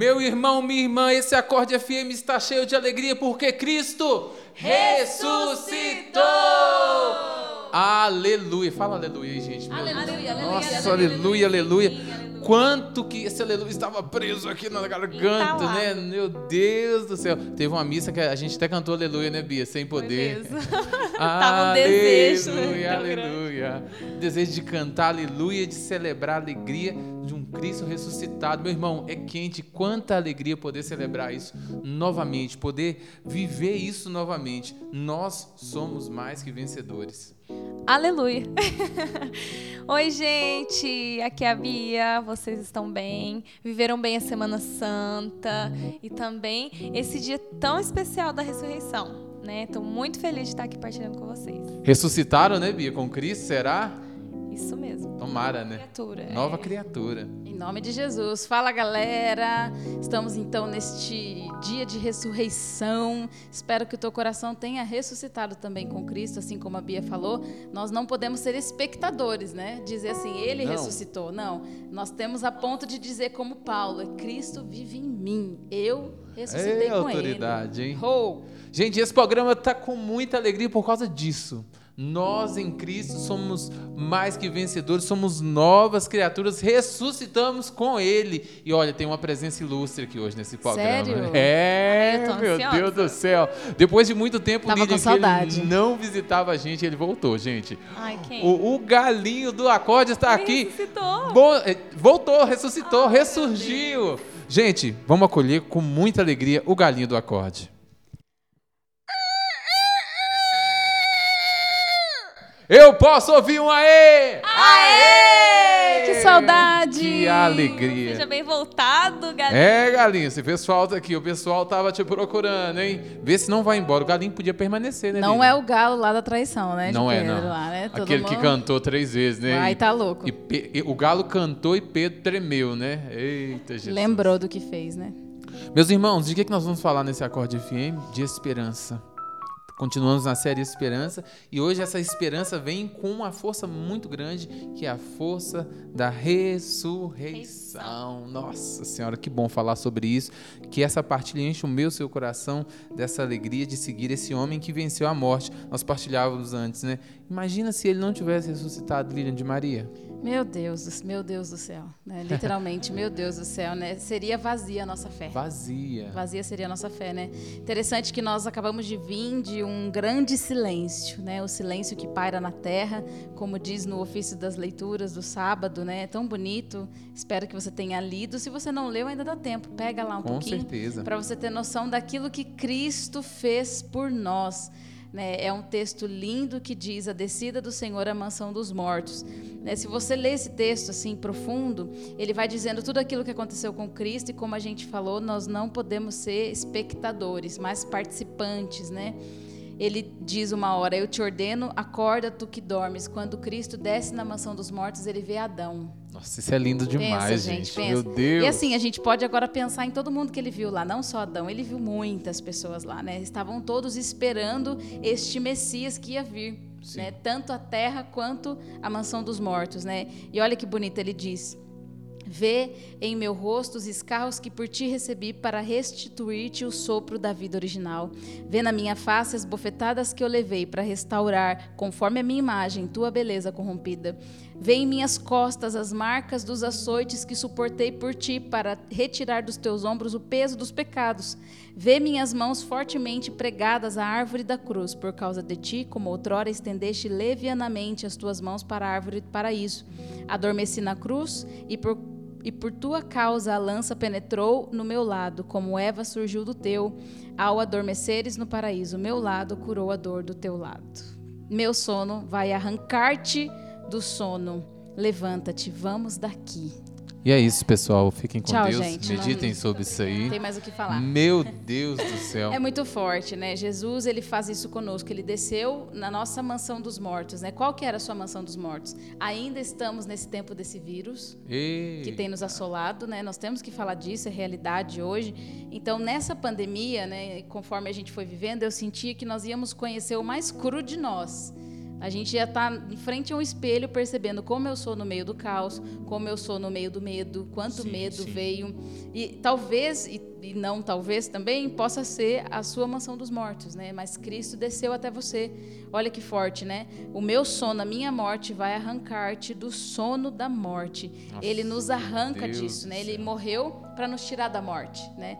Meu irmão, minha irmã, esse acorde FM está cheio de alegria porque Cristo ressuscitou! Aleluia! Fala aleluia aí, gente. Aleluia, aleluia, Nossa, aleluia, aleluia. Quanto que esse aleluia estava preso aqui na garganta, lá. né? Meu Deus do céu. Teve uma missa que a gente até cantou aleluia, né, Bia? Sem poder. Tava um desejo Aleluia, aleluia. Desejo de cantar aleluia, de celebrar a alegria de um Cristo ressuscitado. Meu irmão, é quente. Quanta alegria poder celebrar isso novamente, poder viver isso novamente. Nós somos mais que vencedores. Aleluia. Oi, gente. Aqui é a Bia. Vocês estão bem? Viveram bem a Semana Santa e também esse dia tão especial da ressurreição, né? Tô muito feliz de estar aqui partilhando com vocês. Ressuscitaram, né, Bia? Com Cristo, será? Isso mesmo. Tomara, né? Criatura. é. Nova criatura. Em nome de Jesus. Fala, galera. Estamos então neste dia de ressurreição. Espero que o teu coração tenha ressuscitado também com Cristo, assim como a Bia falou. Nós não podemos ser espectadores, né? Dizer assim, ele Não. ressuscitou. Não. Nós temos a ponto de dizer como Paulo, Cristo vive em mim. Eu ressuscitei É com autoridade, hein? ele. Ho! Gente, esse programa tá com muita alegria por causa disso. Nós em Cristo somos mais que vencedores, somos novas criaturas, ressuscitamos com Ele. E olha, tem uma presença ilustre aqui hoje nesse programa. Sério? É, Ai, meu ansiosa. Deus do céu. Depois de muito tempo, Tava Lídia, ele não visitava a gente, ele voltou, gente. Ai, quem? O, o galinho do acorde está Ele aqui. ressuscitou. Bo- eh, voltou, ressuscitou, ressurgiu. Gente, vamos acolher com muita alegria o galinho do acorde. Eu posso ouvir um aê! Aê! Que saudade! Que alegria! Seja bem voltado, galera. É, galinho, você fez falta aqui. O pessoal tava te procurando, hein? Vê se não vai embora. O galinho podia permanecer, né? Não Lívia? é o galo lá da traição, né? de Não é, Pedro não. Lá, né? Todo Aquele que mundo- cantou três vezes, né? Ai, tá louco. E, e o galo cantou e Pedro tremeu, né? Eita, Jesus. Lembrou do que fez, né? Meus irmãos, de que, que nós vamos falar nesse acorde FM? De esperança. Continuamos na série Esperança e hoje essa esperança vem com uma força muito grande, que é a força da ressurreição. Nossa Senhora, que bom falar sobre isso. Que essa partilha enche o meu seu coração dessa alegria de seguir esse homem que venceu a morte. Nós partilhávamos antes, né? Imagina se ele não tivesse ressuscitado Lilian de Maria. Meu Deus, meu Deus do céu, né? Literalmente, meu Deus do céu, né? Seria vazia a nossa fé. Vazia. Vazia seria a nossa fé, né? Interessante que nós acabamos de vir de um grande silêncio, né? O silêncio que paira na terra, como diz no ofício das leituras do sábado, né? É tão bonito. Espero que você tenha lido. Se você não leu, ainda dá tempo. Pega lá um Com pouquinho certeza. para você ter noção daquilo que Cristo fez por nós. Né? É um texto lindo que diz a descida do Senhor à mansão dos mortos. né? Se você ler esse texto assim profundo, ele vai dizendo tudo aquilo que aconteceu com Cristo e como a gente falou, nós não podemos ser espectadores, mas participantes, né? Ele diz uma hora: Eu te ordeno, acorda tu que dormes. Quando Cristo desce na mansão dos mortos, ele vê Adão. Nossa, isso é lindo demais, Pensa, gente. gente, pensa. Meu Deus. E assim, a gente pode agora pensar em todo mundo que ele viu lá, não só Adão, ele viu muitas pessoas lá, né? Estavam todos esperando este Messias que ia vir, Sim. né? Tanto a terra quanto a mansão dos mortos, né? E olha que bonito ele diz: Vê em meu rosto os escarros que por ti recebi para restituir-te o sopro da vida original. Vê na minha face as bofetadas que eu levei para restaurar, conforme a minha imagem, tua beleza corrompida. Vê em minhas costas as marcas dos açoites que suportei por ti para retirar dos teus ombros o peso dos pecados. Vê minhas mãos fortemente pregadas à árvore da cruz, por causa de ti, como outrora estendeste levianamente as tuas mãos para a árvore do paraíso. Adormeci na cruz e por e por tua causa a lança penetrou no meu lado, como Eva surgiu do teu. Ao adormeceres no paraíso, meu lado curou a dor do teu lado. Meu sono vai arrancar-te do sono. Levanta-te, vamos daqui. E é isso, pessoal. Fiquem com Tchau, Deus. gente. Meditem sobre isso aí. Tem mais o que falar. Meu Deus do céu. É muito forte, né? Jesus, ele faz isso conosco. Ele desceu na nossa mansão dos mortos, né? Qual que era a sua mansão dos mortos? Ainda estamos nesse tempo desse vírus Ei. que tem nos assolado, né? Nós temos que falar disso, é realidade hoje. Então, nessa pandemia, né, conforme a gente foi vivendo, eu sentia que nós íamos conhecer o mais cru de nós. A gente ia estar em frente a um espelho percebendo como eu sou no meio do caos, como eu sou no meio do medo, quanto Sim, medo sim. veio. E talvez, e, e não talvez também, possa ser a sua mansão dos mortos, né? Mas Cristo desceu até você. Olha que forte, né? O meu sono, a minha morte vai arrancar-te do sono da morte. Nossa, Ele nos arranca disso, né? Ele morreu para nos tirar da morte, né?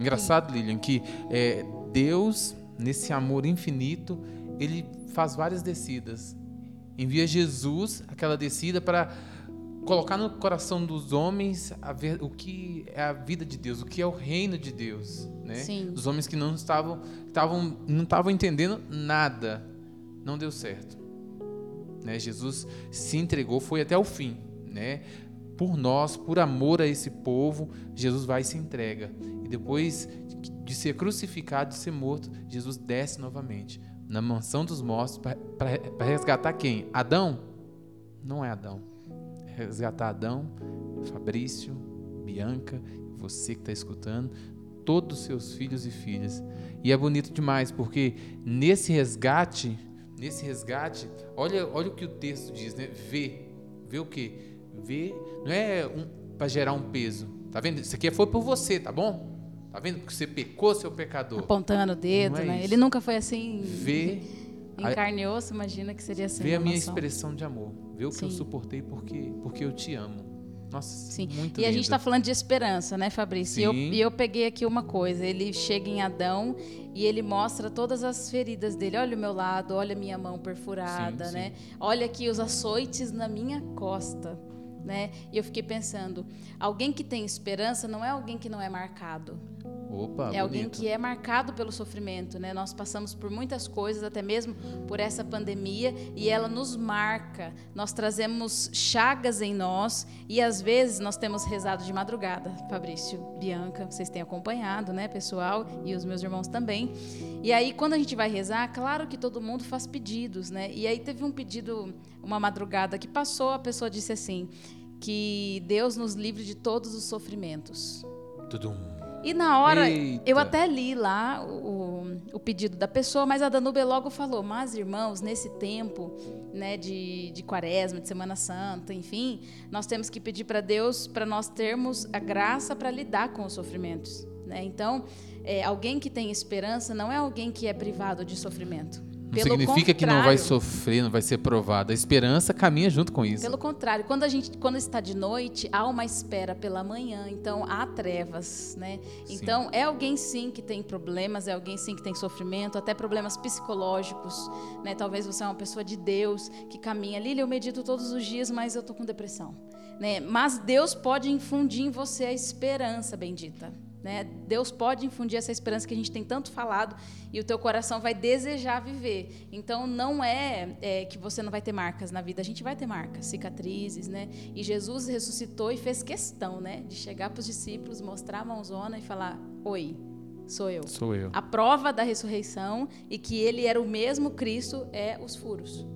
Engraçado, Lilian, que é, Deus, nesse amor infinito, ele faz várias descidas. Envia Jesus, aquela descida, para colocar no coração dos homens a ver, o que é a vida de Deus, o que é o reino de Deus, né? Sim. Os homens que não estavam, estavam não estavam entendendo nada, não deu certo. Né? Jesus se entregou, foi até o fim, né? Por nós, por amor a esse povo, Jesus vai e se entrega. E depois de ser crucificado, de ser morto, Jesus desce novamente na mansão dos mortos para resgatar quem? Adão? Não é Adão. É resgatar Adão, Fabrício, Bianca, você que está escutando, todos os seus filhos e filhas. E é bonito demais, porque nesse resgate, nesse resgate, olha, olha o que o texto diz, né? Vê. Vê o quê? Vê, não é um, para gerar um peso. Tá vendo? Isso aqui foi por você, tá bom? Tá vendo? Porque você pecou, seu pecador. Apontando o dedo, é né? isso. Ele nunca foi assim Vê, em carne e osso, imagina que seria assim. vê a minha expressão de amor. Vê o que eu Sim. suportei porque, porque eu te amo. Nossa, Sim. muito E a gente lindo. está falando de esperança, né, Fabrício? E eu, Sim. e eu peguei aqui uma coisa. Ele chega em Adão e ele mostra todas as feridas dele. Olha o meu lado, olha a minha mão perfurada, Sim, sim. né? Olha aqui os açoites na minha costa, né? E eu fiquei pensando, alguém que tem esperança não é alguém que não é marcado. Opa, é alguém bonito. que é marcado pelo sofrimento, né? Nós passamos por muitas coisas, até mesmo por essa pandemia, e ela nos marca. Nós trazemos chagas em nós e às vezes nós temos rezado de madrugada. Fabrício, Bianca, vocês têm acompanhado, né, pessoal, e os meus irmãos também. E aí quando a gente vai rezar, claro que todo mundo faz pedidos, né? E aí teve um pedido uma madrugada que passou, a pessoa disse assim: que Deus nos livre de todos os sofrimentos. Tudum. E na hora, Eita. eu até li lá o, o pedido da pessoa, mas a Danube logo falou: Mas, irmãos, nesse tempo né, de, de quaresma, de Semana Santa, enfim, nós temos que pedir para Deus para nós termos a graça para lidar com os sofrimentos. Né? Então, é, alguém que tem esperança não é alguém que é privado de sofrimento. Não significa que não vai sofrer, não vai ser provado. A esperança caminha junto com isso. Pelo contrário, quando a gente quando está de noite, há uma espera pela manhã, então há trevas, né? Sim. Então é alguém sim que tem problemas, é alguém sim que tem sofrimento, até problemas psicológicos, né? Talvez você é uma pessoa de Deus que caminha, Lília, eu medito todos os dias, mas eu tô com depressão, né? Mas Deus pode infundir em você a esperança bendita. Né? Deus pode infundir essa esperança que a gente tem tanto falado e o teu coração vai desejar viver. Então não é, é, que você não vai ter marcas na vida, a gente vai ter marcas, cicatrizes, né? E Jesus ressuscitou e fez questão, né, de chegar para os discípulos, mostrar a mãozona e falar: "Oi, sou eu". Sou eu. A prova da ressurreição e que ele era o mesmo Cristo é os furos.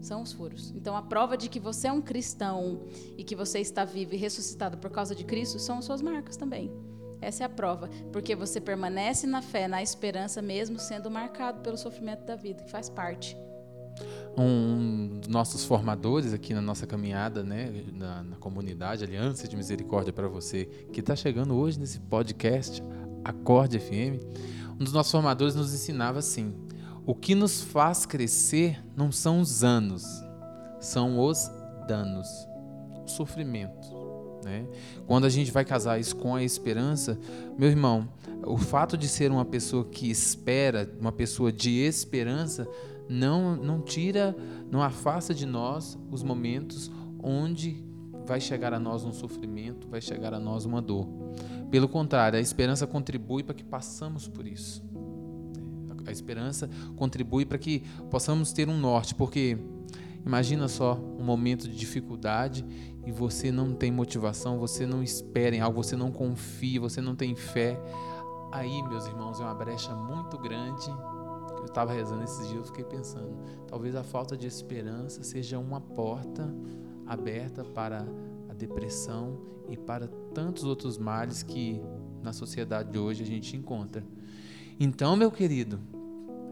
São os furos. Então, a prova de que você é um cristão e que você está vivo e ressuscitado por causa de Cristo são as suas marcas também. Essa é a prova, porque você permanece na fé, na esperança, mesmo sendo marcado pelo sofrimento da vida, que faz parte. Um dos nossos formadores aqui na nossa caminhada, né, na, na comunidade Aliança de Misericórdia para você, que está chegando hoje nesse podcast Acorde FM, um dos nossos formadores nos ensinava assim: o que nos faz crescer não são os anos, são os danos, o sofrimento. Né? Quando a gente vai casar isso com a esperança, meu irmão, o fato de ser uma pessoa que espera, uma pessoa de esperança, não, não tira, não afasta de nós os momentos onde vai chegar a nós um sofrimento, vai chegar a nós uma dor. Pelo contrário, a esperança contribui para que passamos por isso. A esperança contribui para que possamos ter um norte, porque imagina só um momento de dificuldade e você não tem motivação, você não espera em algo, você não confia, você não tem fé, aí, meus irmãos, é uma brecha muito grande. Eu estava rezando esses dias, eu fiquei pensando, talvez a falta de esperança seja uma porta aberta para a depressão e para tantos outros males que na sociedade de hoje a gente encontra. Então, meu querido,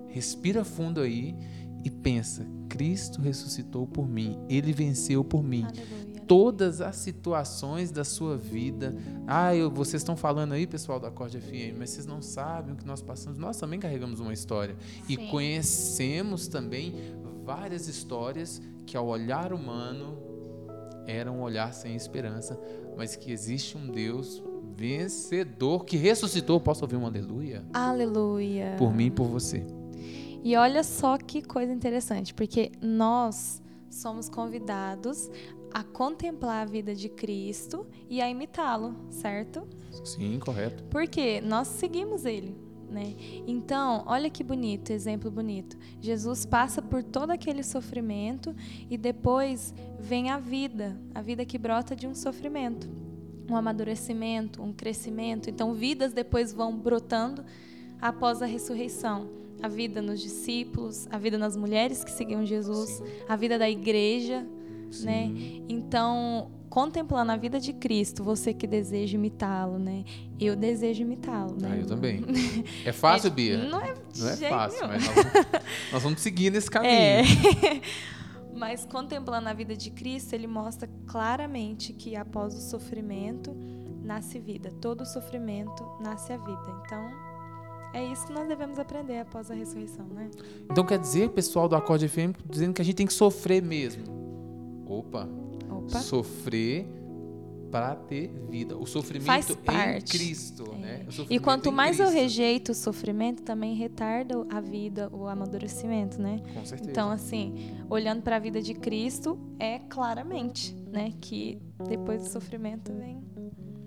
respira fundo aí e pensa: Cristo ressuscitou por mim, ele venceu por mim. Aleluia. Todas as situações da sua vida. Ah, eu, vocês estão falando aí, pessoal da Acorde FM, mas vocês não sabem o que nós passamos. Nós também carregamos uma história. E Sim. conhecemos também várias histórias que, ao olhar humano, eram um olhar sem esperança, mas que existe um Deus vencedor que ressuscitou. Posso ouvir um aleluia? Aleluia. Por mim e por você. E olha só que coisa interessante, porque nós somos convidados a contemplar a vida de Cristo e a imitá-lo, certo? Sim, correto. Porque nós seguimos ele, né? Então, olha que bonito, exemplo bonito. Jesus passa por todo aquele sofrimento e depois vem a vida, a vida que brota de um sofrimento, um amadurecimento, um crescimento. Então, vidas depois vão brotando após a ressurreição. A vida nos discípulos, a vida nas mulheres que seguiam Jesus, Sim. a vida da igreja, né? Então, contemplando a vida de Cristo, você que deseja imitá-lo, né? Eu desejo imitá-lo, né? Ah, eu também. É fácil, Bia? Não é, Não é fácil, nenhum. mas nós vamos, nós vamos seguir nesse caminho. É. Mas contemplando a vida de Cristo, ele mostra claramente que após o sofrimento nasce vida. Todo sofrimento nasce a vida. Então, é isso que nós devemos aprender após a ressurreição, né? Então quer dizer, pessoal do Acorde FM, dizendo que a gente tem que sofrer mesmo. Opa, Opa. sofrer para ter vida. O sofrimento Faz em parte. Cristo, né? O E quanto em mais eu rejeito o sofrimento, também retarda a vida, o amadurecimento, né? Com certeza. Então, assim, olhando para a vida de Cristo, é claramente, né, que depois do sofrimento vem.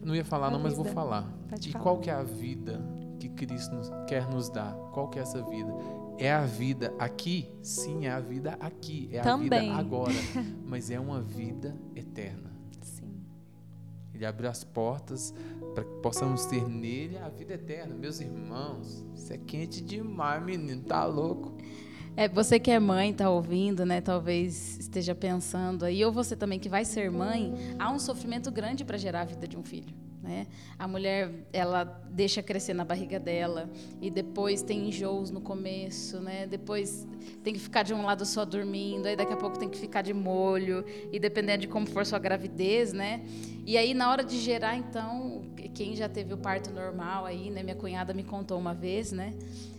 Não ia falar não, mas vou falar. Pode e falar. qual que é a vida que Cristo quer nos dar? Qual que é essa vida? É a vida aqui? Sim, é a vida aqui. É a Também. vida agora. Mas é uma vida eterna. Sim. Ele abriu as portas para que possamos ter nele a vida eterna. Meus irmãos, isso é quente demais, menino. Tá louco? É, você que é mãe, tá ouvindo, né? Talvez esteja pensando aí, ou você também que vai ser mãe, há um sofrimento grande para gerar a vida de um filho. Né? A mulher, ela deixa crescer na barriga dela e depois tem enjoos no começo, né? Depois tem que ficar de um lado só dormindo, aí daqui a pouco tem que ficar de molho e dependendo de como for sua gravidez, né? E aí na hora de gerar, então, quem já teve o parto normal aí, né? Minha cunhada me contou uma vez, né?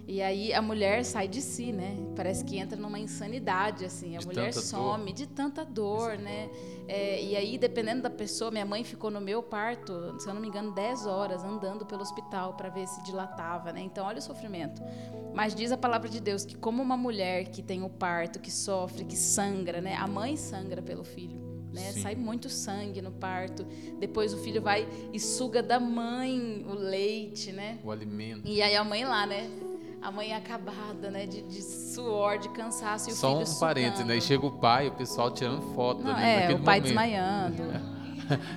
E aí a mulher sai de si, né? Parece que entra numa insanidade, assim. A De mulher some de tanta dor, né? É, e aí, dependendo da pessoa, minha mãe ficou no meu parto, se eu não me engano, 10 horas andando pelo hospital para ver se dilatava, né? Então, olha o sofrimento. Mas diz a palavra de Deus que como uma mulher que tem o parto, que sofre, que sangra, né? A mãe sangra pelo filho. Né? Sai muito sangue no parto. Depois o filho vai e suga da mãe o leite, né? O alimento. E aí a mãe lá, né? A mãe acabada, né? De, de suor, de cansaço. E o Só filho um parênteses, né? E chega o pai, o pessoal tirando foto. Não, né? é, o pai momento. desmaiando.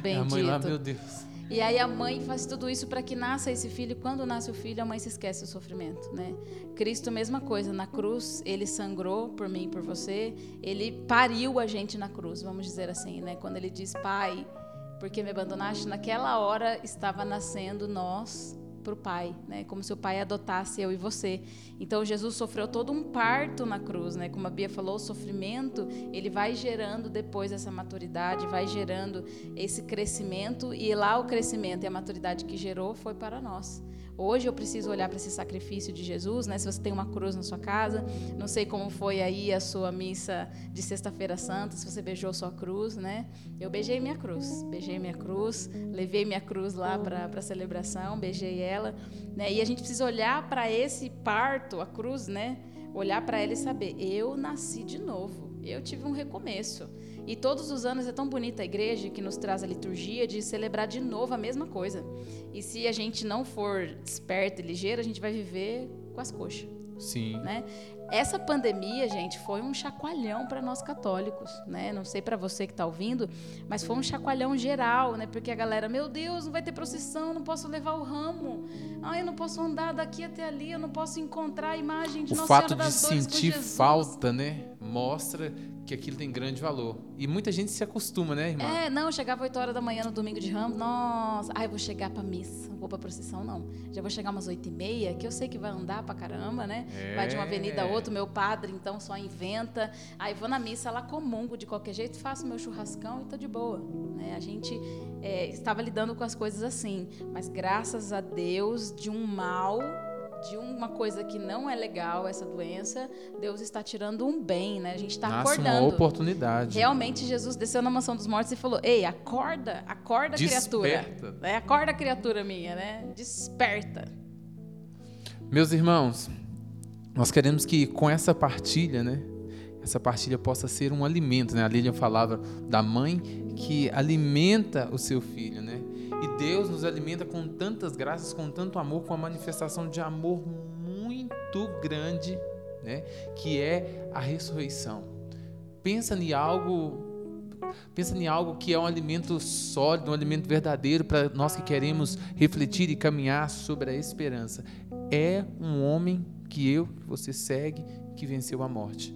É a mãe lá, meu Deus. E aí a mãe faz tudo isso para que nasça esse filho. E quando nasce o filho, a mãe se esquece do sofrimento, né? Cristo, mesma coisa. Na cruz, ele sangrou por mim e por você. Ele pariu a gente na cruz, vamos dizer assim, né? Quando ele diz, Pai, por que me abandonaste? Naquela hora estava nascendo nós para o Pai, né? Como se o Pai adotasse eu e você. Então Jesus sofreu todo um parto na cruz, né? Como a Bia falou, o sofrimento ele vai gerando depois essa maturidade, vai gerando esse crescimento e lá o crescimento e a maturidade que gerou foi para nós. Hoje eu preciso olhar para esse sacrifício de Jesus, né? Se você tem uma cruz na sua casa, não sei como foi aí a sua missa de Sexta-feira Santa, se você beijou sua cruz, né? Eu beijei minha cruz, beijei minha cruz, levei minha cruz lá para a celebração, beijei ela, né? E a gente precisa olhar para esse parto, a cruz, né? Olhar para ela e saber, eu nasci de novo, eu tive um recomeço. E todos os anos é tão bonita a igreja que nos traz a liturgia de celebrar de novo a mesma coisa. E se a gente não for esperto e ligeiro, a gente vai viver com as coxas. Sim. Né? Essa pandemia, gente, foi um chacoalhão para nós católicos, né? Não sei para você que está ouvindo, mas foi um chacoalhão geral, né? Porque a galera, meu Deus, não vai ter procissão, não posso levar o ramo. Ah, eu não posso andar daqui até ali, eu não posso encontrar a imagem de o Nossa fato Senhora de das Dores com sentir falta, né, mostra que aquilo tem grande valor. E muita gente se acostuma, né, irmã? É, não, eu chegava 8 horas da manhã no domingo de Ramos, nossa, ai, vou chegar pra missa, vou pra procissão, não. Já vou chegar umas 8 e meia, que eu sei que vai andar pra caramba, né? Vai de uma avenida a É. outra, meu padre, então, só inventa. Aí vou na missa, lá comungo de qualquer jeito, faço meu churrascão e tô de boa. Né? A gente é, estava lidando com as coisas assim, mas graças a Deus, de um mal, de uma coisa que não é legal, essa doença, Deus está tirando um bem, né? A gente está acordando. uma oportunidade. Realmente Jesus desceu na mansão dos mortos e falou: Ei, acorda, acorda, criatura. Desperta. É, acorda, criatura minha, né? Desperta. Meus irmãos, nós queremos que com essa partilha, né, essa partilha possa ser um alimento, né? A Lilian falava da mãe que alimenta o seu filho, né? E Deus nos alimenta com tantas graças, com tanto amor, com a manifestação de amor muito grande, né? Que é a ressurreição. Pensa em algo Pensa em algo que é um alimento sólido, um alimento verdadeiro para nós que queremos refletir e caminhar sobre a esperança. É um homem que eu, que você segue, que venceu a morte,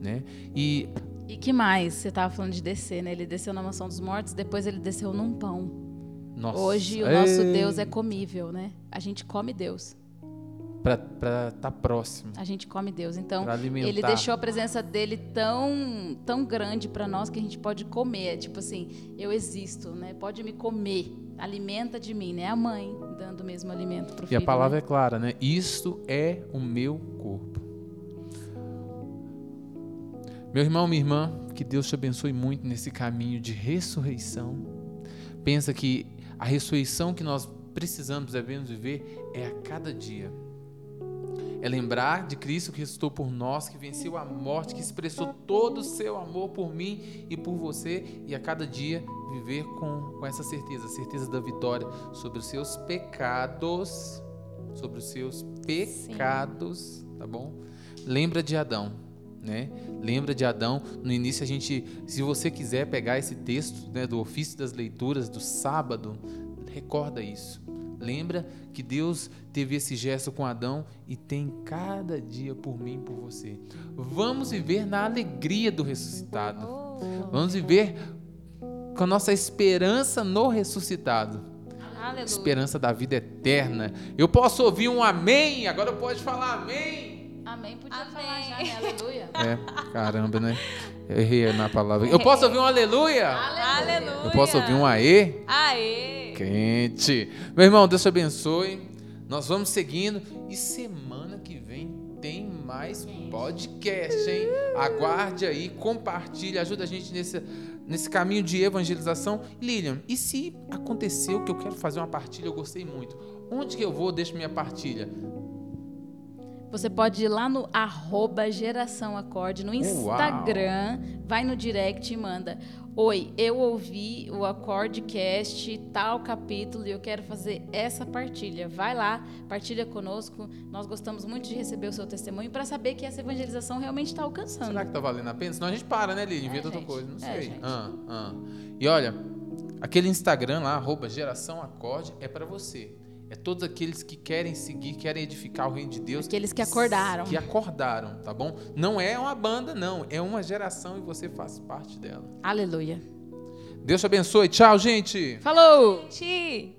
né? E E que mais? Você estava falando de descer, né? Ele desceu na mansão dos mortos, depois ele desceu num pão. Nossa, Hoje o nosso ei, Deus é comível, né? A gente come Deus. para estar tá próximo, A gente come Deus. Então, para ele deixou a presença dele tão, tão grande para nós que a gente pode comer. Tipo assim, eu existo, né? Pode me comer. Alimenta de mim, né? A mãe dando o mesmo alimento pro E filho. a palavra né? é clara, né? Isto é o meu corpo. Meu irmão, minha irmã, que Deus te abençoe muito nesse caminho de ressurreição. Pensa que a ressurreição que nós precisamos, devemos viver é a cada dia. É lembrar de Cristo que ressuscitou por nós, que venceu a morte, que expressou todo o seu amor por mim e por você, e a cada dia viver com, com essa certeza, a certeza da vitória sobre os seus pecados, sobre os seus pecados, tá bom? Lembra de Adão, né? Lembra de Adão. No início a gente, se você quiser pegar esse texto, né, do ofício das leituras do sábado, recorda isso. Lembra que Deus teve esse gesto com Adão e tem cada dia por mim e por você. Vamos viver na alegria do ressuscitado. Vamos viver com a nossa esperança no ressuscitado. aleluia. Esperança da vida eterna. Eu posso ouvir um amém, agora pode falar amém. Amém. Podia Amém. falar já, né? Aleluia. É, caramba, né? Eu errei na palavra. Eu posso ouvir um aleluia? Aleluia. Eu posso ouvir um aê? Aê. Crente. Meu irmão, Deus te abençoe. Nós vamos seguindo. E semana que vem tem mais podcast, hein? Aguarde aí, compartilhe, ajuda a gente nesse, nesse caminho de evangelização. Lilian, e se aconteceu que eu quero fazer uma partilha, eu gostei muito. Onde que eu vou, deixo minha partilha? Você pode ir lá no arroba Geração Acorde, no Instagram, vai no direct e manda. Oi, eu ouvi o Acordecast, tal capítulo, e eu quero fazer essa partilha. Vai lá, partilha conosco. Nós gostamos muito de receber o seu testemunho para saber que essa evangelização realmente está alcançando. Será que tá valendo a pena? Senão a gente para, né, Lilian? Inventa É, outra coisa. Não É, sei. gente. Ah, ah. E olha, aquele Instagram lá, arroba Geração Acorde, é para você. É todos aqueles que querem seguir, querem edificar o reino de Deus. Aqueles que acordaram. Que acordaram, tá bom? Não é uma banda, não. É uma geração e você faz parte dela. Aleluia. Deus te abençoe. Tchau, gente. Falou! Gente.